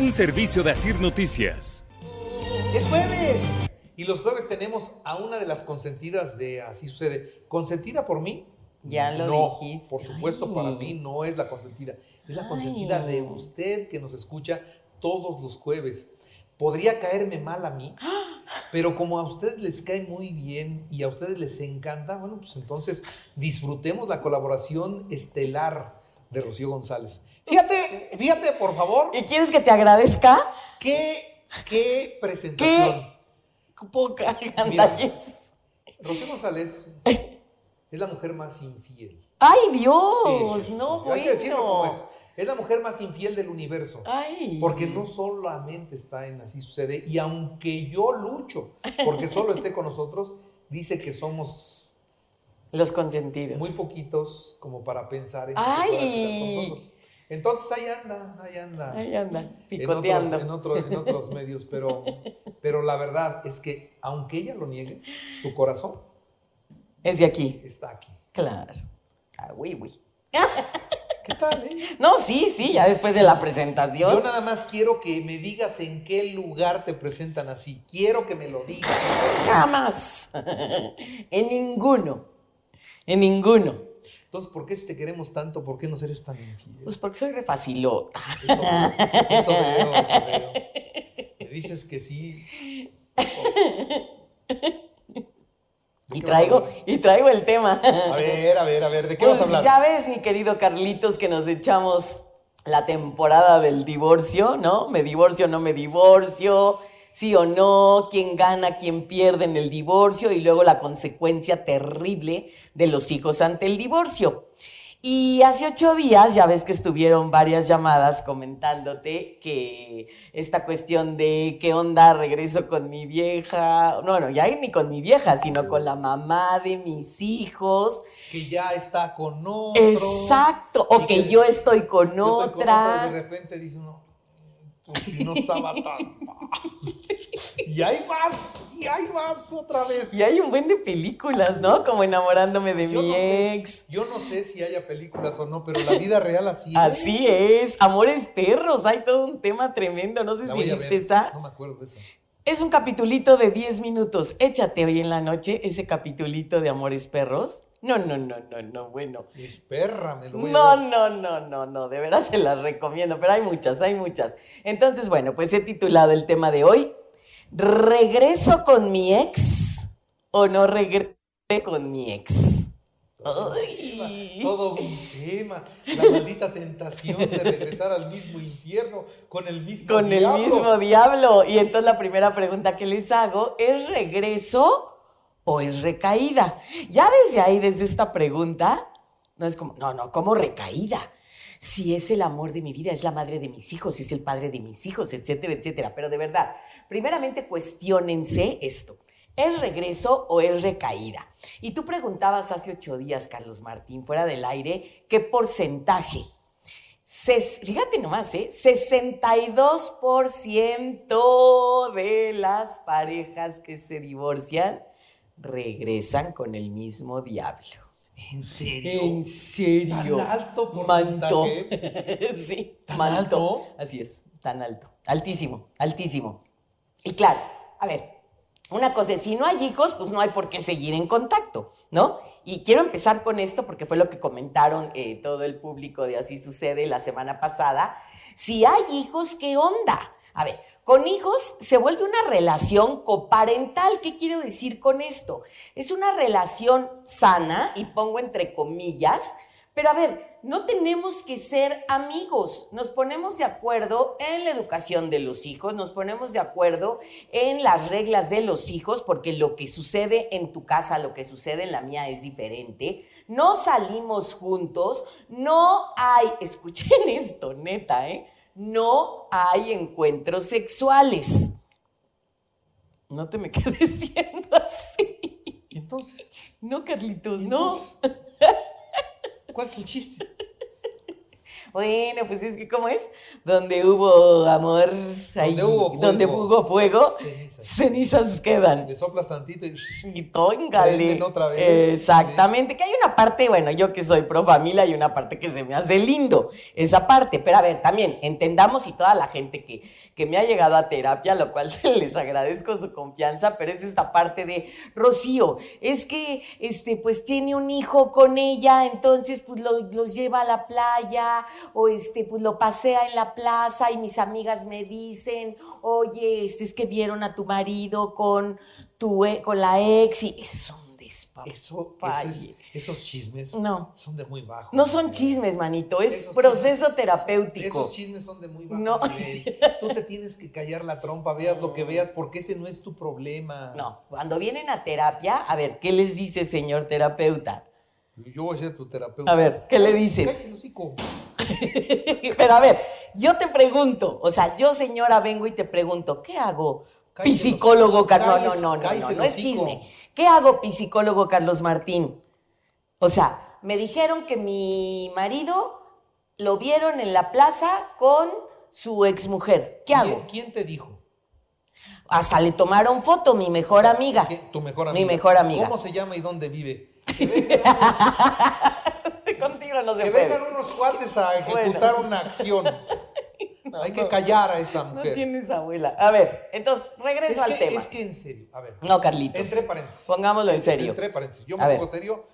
Un servicio de Asir Noticias. Es jueves. Y los jueves tenemos a una de las consentidas de Así sucede. ¿Consentida por mí? Ya lo no, dijiste. Por supuesto, Ay. para mí no es la consentida. Es la consentida Ay. de usted que nos escucha todos los jueves. Podría caerme mal a mí, pero como a ustedes les cae muy bien y a ustedes les encanta, bueno, pues entonces disfrutemos la colaboración estelar de Rocío González. Fíjate, por favor, ¿Y quieres que te agradezca? qué, qué presentación. Poca Mira. gandalles. Rocío González es la mujer más infiel. ¡Ay, Dios! sí, sí. no, Hay bueno. que decirlo como es. Es la mujer más infiel del universo. Ay. Porque no solamente está en Así sucede, y aunque yo lucho porque solo esté con nosotros, dice que somos Los consentidos. muy poquitos como para pensar en ¡Ay! con nosotros. Entonces ahí anda, ahí anda. Ahí anda, En otros, picoteando. en, otros, en otros medios, pero, pero la verdad es que aunque ella lo niegue, su corazón Es de aquí. está aquí. Claro. Ah, uy, uy. ¿Qué tal, eh? No, sí, sí, ya después de la presentación. Yo nada más quiero que me digas en qué lugar te presentan así. Quiero que me lo digas. Jamás. en ninguno. En ninguno. Entonces, ¿por qué si te queremos tanto, por qué no eres tan infiel? Pues porque soy refacilota. Eso, eso veo, eso veo. Me dices que sí. ¿De Y traigo, y traigo el tema. A ver, a ver, a ver, ¿de qué vas a Pues hablar? ya ves, mi querido Carlitos, que nos echamos la temporada del divorcio, ¿no? Me divorcio, no me divorcio, sí o no, quién gana, quién pierde en el divorcio y luego la consecuencia terrible de los hijos ante el divorcio. Y hace ocho días, ya ves que estuvieron varias llamadas comentándote que esta cuestión de qué onda, regreso con mi vieja, no, no, ya ni con mi vieja, sino con la mamá de mis hijos. Que ya está con otro. Exacto, o que yo estoy con yo estoy con otra. y de repente dice uno, pues si no estaba tan mal". Y ahí vas, y ahí vas otra vez. Y hay un buen de películas, ¿no? Como enamorándome de Yo mi no sé- ex. Yo no sé si haya películas o no, pero la vida real así es. Así es, Amores Perros, hay todo un tema tremendo, no sé La si viste esa. No me acuerdo de esa. Es un capitulito de 10 minutos. Échate hoy en la noche ese capitulito de Amores Perros. No, no, no, no, no, bueno. Espérra, me lo voy No, a ver. no, no, no, no, de verdad se las recomiendo, pero hay muchas, hay muchas. Entonces, bueno, pues he titulado el tema de hoy, ¿regreso con mi ex o no regreso con mi ex? Ay. Todo un tema. La maldita tentación de regresar al mismo infierno con el mismo Con el diablo. mismo diablo. Y entonces la primera pregunta que les hago, ¿es regreso o es recaída? Ya desde ahí, desde esta pregunta, no es como, no, no, ¿cómo recaída? Si es el amor de mi vida, es la madre de mis hijos, es el padre de mis hijos, etcétera, etcétera. Pero de verdad, primeramente cuestionense esto. ¿Es regreso o es recaída? Y tú preguntabas hace ocho días, Carlos Martín, fuera del aire, ¿qué porcentaje Ses- fíjate nomás, ¿eh? 62% de las parejas que se divorcian regresan con el mismo diablo. ¿En serio? ¿En serio? ¿Tan alto Manto. porcentaje? sí, ¿Tan manto. alto? Así es, tan alto. Altísimo, altísimo. Y claro, a ver, una cosa es, si no hay hijos, pues no hay por qué seguir en contacto, ¿no? Y quiero empezar con esto porque fue lo que comentaron eh, todo el público de Así Sucede la semana pasada. Si hay hijos, ¿qué onda? A ver, con hijos se vuelve una relación coparental. ¿Qué quiero decir con esto? Es una relación sana, y pongo entre comillas, pero a ver, no tenemos que ser amigos. Nos ponemos de acuerdo en la educación de los hijos, nos ponemos de acuerdo en las reglas de los hijos, porque lo que sucede en tu casa, lo que sucede en la mía es diferente. No salimos juntos, no hay, escuchen esto, neta, ¿eh? No hay encuentros sexuales. No te me quedes viendo así. ¿Y entonces? No, Carlitos, ¿Y no. entonces? ¿Cuál es el chiste? Bueno, pues es que ¿cómo es? Donde hubo amor, ahí, Donde hubo fuego. donde hubo fuego, Cenizas. cenizas quedan. Le soplas tantito y... Y tóngale. Otra vez. Exactamente, que hay una parte, bueno, yo que soy pro familia, hay una parte que se me hace lindo, esa parte. Pero a ver, también entendamos y toda la gente que, que me ha llegado a terapia, lo cual se les agradezco su confianza, pero es esta parte de Rocío, es que este, pues tiene un hijo con ella, entonces pues lo- los lleva a la playa, o este, pues lo pasea en la plaza, y mis amigas me dicen, oye, este es que vieron a tu marido con tu e- con la ex, y es un despapalle. Eso, eso es- esos chismes No. son de muy bajo. No son chismes, manito, es Esos proceso chismes- terapéutico. Esos chismes son de muy bajo No. nivel. Tú te tienes que callar la trompa, veas lo que veas, porque ese no es tu problema. No, cuando vienen a terapia, a ver, ¿qué les dice, señor terapeuta? Yo voy a ser tu terapeuta. A ver, ¿qué le dices? el hocico. Pero a ver, yo te pregunto, o sea, yo señora vengo y te pregunto, ¿qué hago? Cállese Psicólogo los- Carlos, no, no, no, no, no, es chisme. ¿Qué hago, psicólogo Carlos Martín? O sea, me dijeron que mi marido lo vieron en la plaza con su exmujer. ¿Qué hago? ¿Quién, te dijo? Hasta le tomaron foto, mi mejor amiga. ¿Quién- Tu mejor Mi amiga. mejor amiga. ¿Cómo se llama y dónde vive? Que vengan unos, Contigo no se que puede. vengan unos cuates a ejecutar una acción. Hay que callar a esa No mujer. tienes abuela. A ver, entonces, regreso es, al que, tema. es que en serio, a ver. No, Carlitos. Entre paréntesis. Pongámoslo en serio. Entre paréntesis. Yo me pongo serio,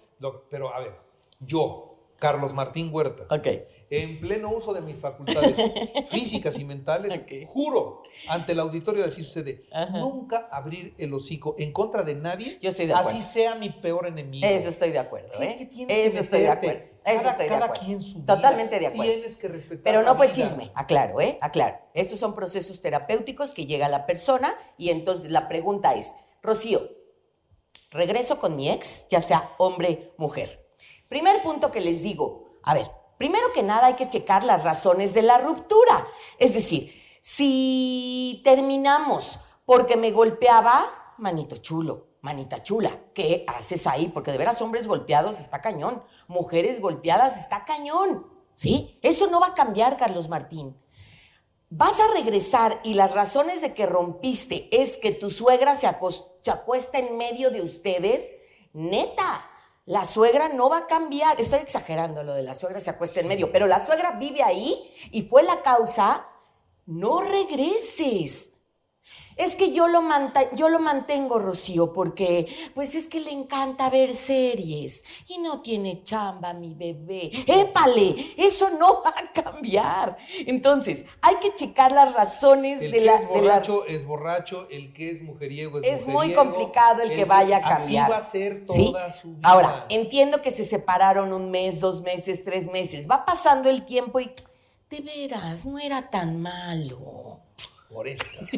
pero a ver, yo, Carlos Martín Huerta, Ok. En pleno uso de mis facultades físicas y mentales, juro ante el auditorio de así sucede, Ajá. nunca abrir el hocico en contra de nadie, Yo estoy de así sea mi peor enemigo. Eso estoy de acuerdo, ¿Qué- ¿eh? qué tienes que Eso estoy de acuerdo. Eso Cada- estoy de cada acuerdo. quien su vida. Totalmente de acuerdo. Tienes que respetar Pero la no fue vida. chisme, aclaro, ¿eh? Aclaro. Estos son procesos terapéuticos que llega la persona y entonces la pregunta es, Rocío, regreso con mi ex, ya sea hombre, mujer. Primer punto que les digo, a ver, primero que nada hay que checar las razones de la ruptura. Es decir, si terminamos porque me golpeaba, manito chulo, manita chula, ¿qué haces ahí? Porque de veras hombres golpeados está cañón, mujeres golpeadas está cañón, ¿sí? Eso no va a cambiar, Carlos Martín. Vas a regresar y las razones de que rompiste es que tu suegra se, acuesta en medio de ustedes, neta. La suegra no va a cambiar. Estoy exagerando lo de la suegra se acuesta en medio, pero la suegra vive ahí y fue la causa. No regreses. Es que yo lo, yo lo mantengo, Rocío, porque pues es que le encanta ver series y no tiene chamba mi bebé. ¡Épale! Eso no va a cambiar. Entonces, hay que checar las razones El de que la... es de la- borracho es borracho, el que es mujeriego es, es muy complicado el que vaya a cambiar. Así va a ser toda ¿Sí? su vida. Ahora, entiendo que se separaron un mes, dos meses, tres meses. Va pasando el tiempo y de veras, no era tan malo. Por esta.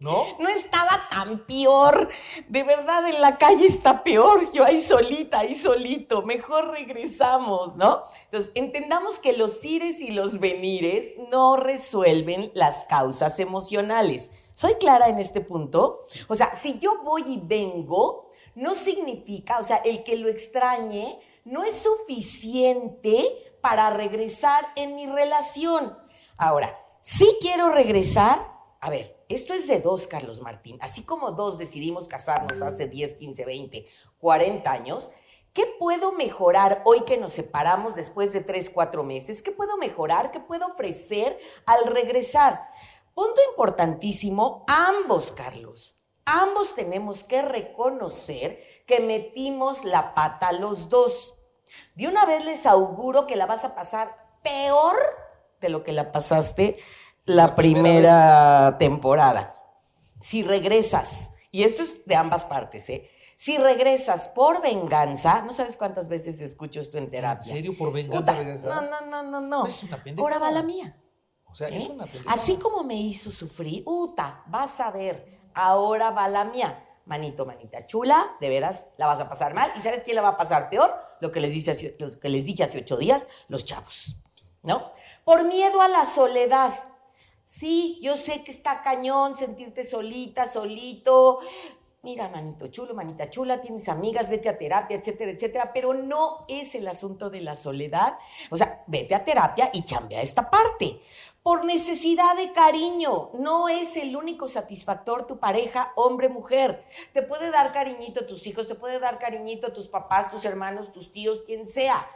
¿No? No estaba tan peor. De verdad, en la calle está peor. Yo ahí solita, ahí solito. Mejor regresamos, ¿no? Entonces, entendamos que los ires y los venires no resuelven las causas emocionales. ¿Soy clara en este punto? O sea, si yo voy y vengo, no significa, o sea, el que lo extrañe no es suficiente para regresar en mi relación. Ahora, si quiero regresar, a ver, esto es de dos, Carlos Martín. Así como dos decidimos casarnos hace 10, 15, 20, 40 años, ¿qué puedo mejorar hoy que nos separamos después de 3, 4 meses? ¿Qué puedo mejorar? ¿Qué puedo ofrecer al regresar? Punto importantísimo, ambos, Carlos. Ambos tenemos que reconocer que metimos la pata los dos. De una vez les auguro que la vas a pasar peor de lo que la pasaste la, La primera primera, temporada. Si regresas, y esto es de ambas partes, ¿eh? Si regresas por venganza, no sabes cuántas veces escucho esto en terapia. ¿En serio? ¿Por venganza regresas? No, no, no, no, no. Es una pendejada. Ahora va la mía. O sea, es ¿eh? una pendejada. Así como me hizo sufrir, Uta, vas a ver, ahora va la mía. Manito, manita chula, de veras, la vas a pasar mal. ¿Y sabes quién la va a pasar peor? Lo que les, dice hace- lo que les dije hace ocho días, los chavos. ¿No? Por miedo a la soledad. Sí, yo sé que está cañón sentirte solita, solito. Mira, manito chulo, manita chula, tienes amigas, vete a terapia, etcétera, etcétera, pero no es el asunto de la soledad. O sea, vete a terapia y chambea esta parte. Por necesidad de cariño, no es el único satisfactor tu pareja, hombre, mujer. Te puede dar cariñito a tus hijos, te puede dar cariñito a tus papás, tus hermanos, tus tíos, quien sea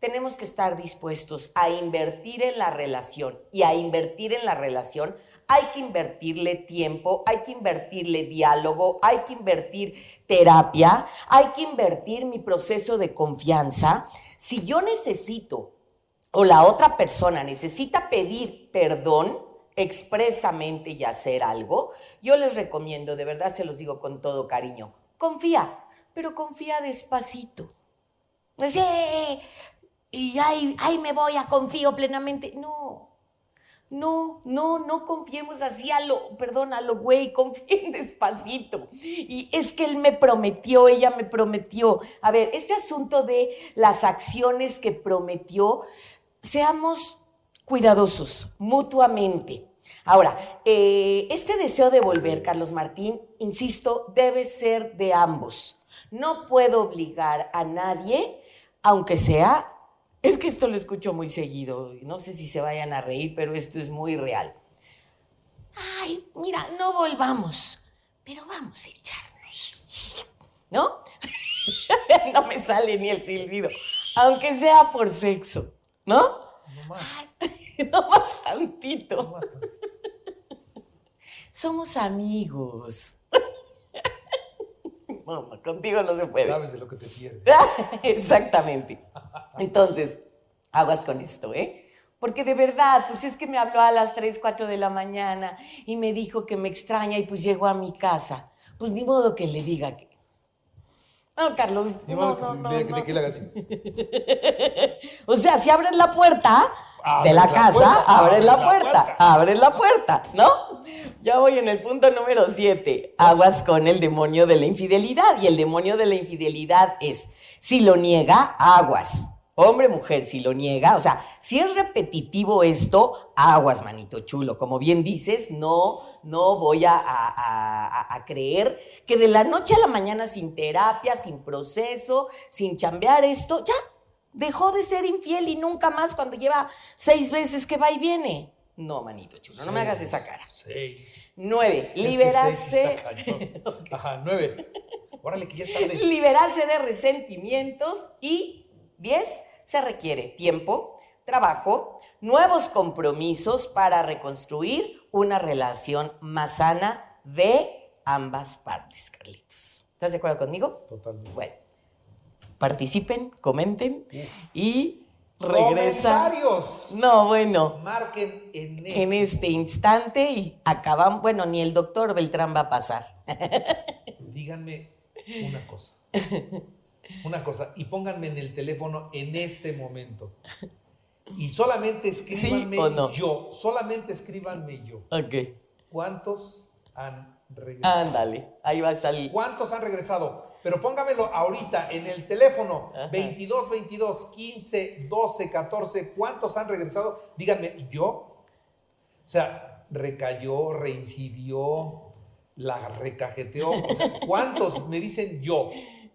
tenemos que estar dispuestos a invertir en la relación y a invertir en la relación hay que invertirle tiempo, hay que invertirle diálogo, hay que invertir terapia, hay que invertir mi proceso de confianza. Si yo necesito o la otra persona necesita pedir perdón expresamente y hacer algo, yo les recomiendo, de verdad se los digo con todo cariño, confía, pero confía despacito. "Eh, y ahí, ahí me voy a confío plenamente. No, no, no, no confiemos así a lo, perdón, a lo güey, confíen despacito. Y es que él me prometió, ella me prometió. A ver, este asunto de las acciones que prometió, seamos cuidadosos mutuamente. Ahora, eh, este deseo de volver, Carlos Martín, insisto, debe ser de ambos. No puedo obligar a nadie, aunque sea, es que esto lo escucho muy seguido, no sé si se vayan a reír, pero esto es muy real. Ay, mira, no volvamos, pero vamos a echarnos. ¿No? no me sale ni el silbido, aunque sea por sexo, ¿no? No más. no más tantito. No más. Somos amigos. No, no, contigo no se puede. Sabes de lo que te pierdes. Exactamente. Entonces, aguas con esto, ¿eh? Porque de verdad, pues es que me habló a las 3, 4 de la mañana y me dijo que me extraña y pues llegó a mi casa. Pues ni modo que le diga que... No, Carlos, Ni no, modo que- no, no, de, no. de que le hagas así. O sea, si abres la puerta de la la casa, puerta, abres la puerta, puerta. abres la puerta, ¿no? Ya voy en el punto número 7. Aguas con el demonio de la infidelidad. Y el demonio de la infidelidad es, si lo niega, aguas. Hombre, mujer, si lo niega, o sea, si es repetitivo esto, aguas, manito chulo. Como bien dices, no, no voy a, a- a- a creer que de la noche a la mañana sin terapia, sin proceso, sin chambear esto, ya, dejó de ser infiel y nunca más cuando lleva seis veces que va y viene. No, manito chulo, no me hagas esa cara. Seis. Nueve, Es que seis liberarse. Ajá, nueve. Órale, que ya está de... liberarse de resentimientos y diez, se requiere tiempo, trabajo, nuevos compromisos para reconstruir una relación más sana de ambas partes, Carlitos. ¿Estás de acuerdo conmigo? Totalmente. Bueno, participen, comenten y regresa. Comentarios. No, bueno, Marquen en este. en este instante y acabamos, bueno, ni el doctor Beltrán va a pasar. Díganme una cosa. Una cosa. Y pónganme en el teléfono en este momento. Y solamente escríbanme no? yo. Solamente escríbanme yo. Ok, ¿Cuántos han regresado? ándale, ahí va a estar el... ¿Cuántos han regresado? Pero póngamelo ahorita en el teléfono. Ajá. 22, 22, 15, 12, 14. ¿Cuántos han regresado? Díganme, ¿yo? O sea, recayó, reincidió, la recajeteó. O sea, ¿Cuántos me dicen yo?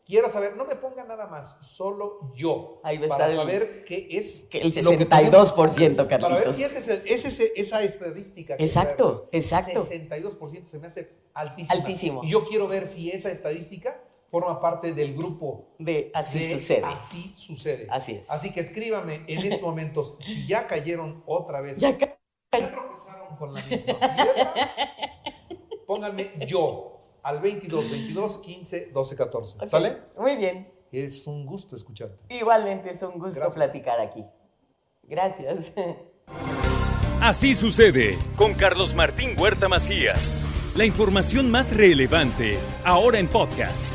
Quiero saber, no me pongan nada más, solo yo. Ahí va para estar el- saber qué es. que el lo que tenemos. 62%, Para ver Carlitos. si ese es el- ese es esa estadística. que Exacto, exacto. 62% se me hace altísimo. Altísimo. Y yo quiero ver si esa estadística forma parte del grupo. De así de sucede. Así sucede. Así es. Así que escríbame en estos momentos si ya cayeron otra vez. Ya ca- ya tropezaron con la misma piedra. Pónganme yo al 22, 22, 15, 12, 14. Ok, ¿Sale? Muy bien. Es un gusto escucharte. Igualmente es un gusto Gracias. platicar aquí. Gracias. Así sucede con Carlos Martín Huerta Macías. La información más relevante ahora en podcast.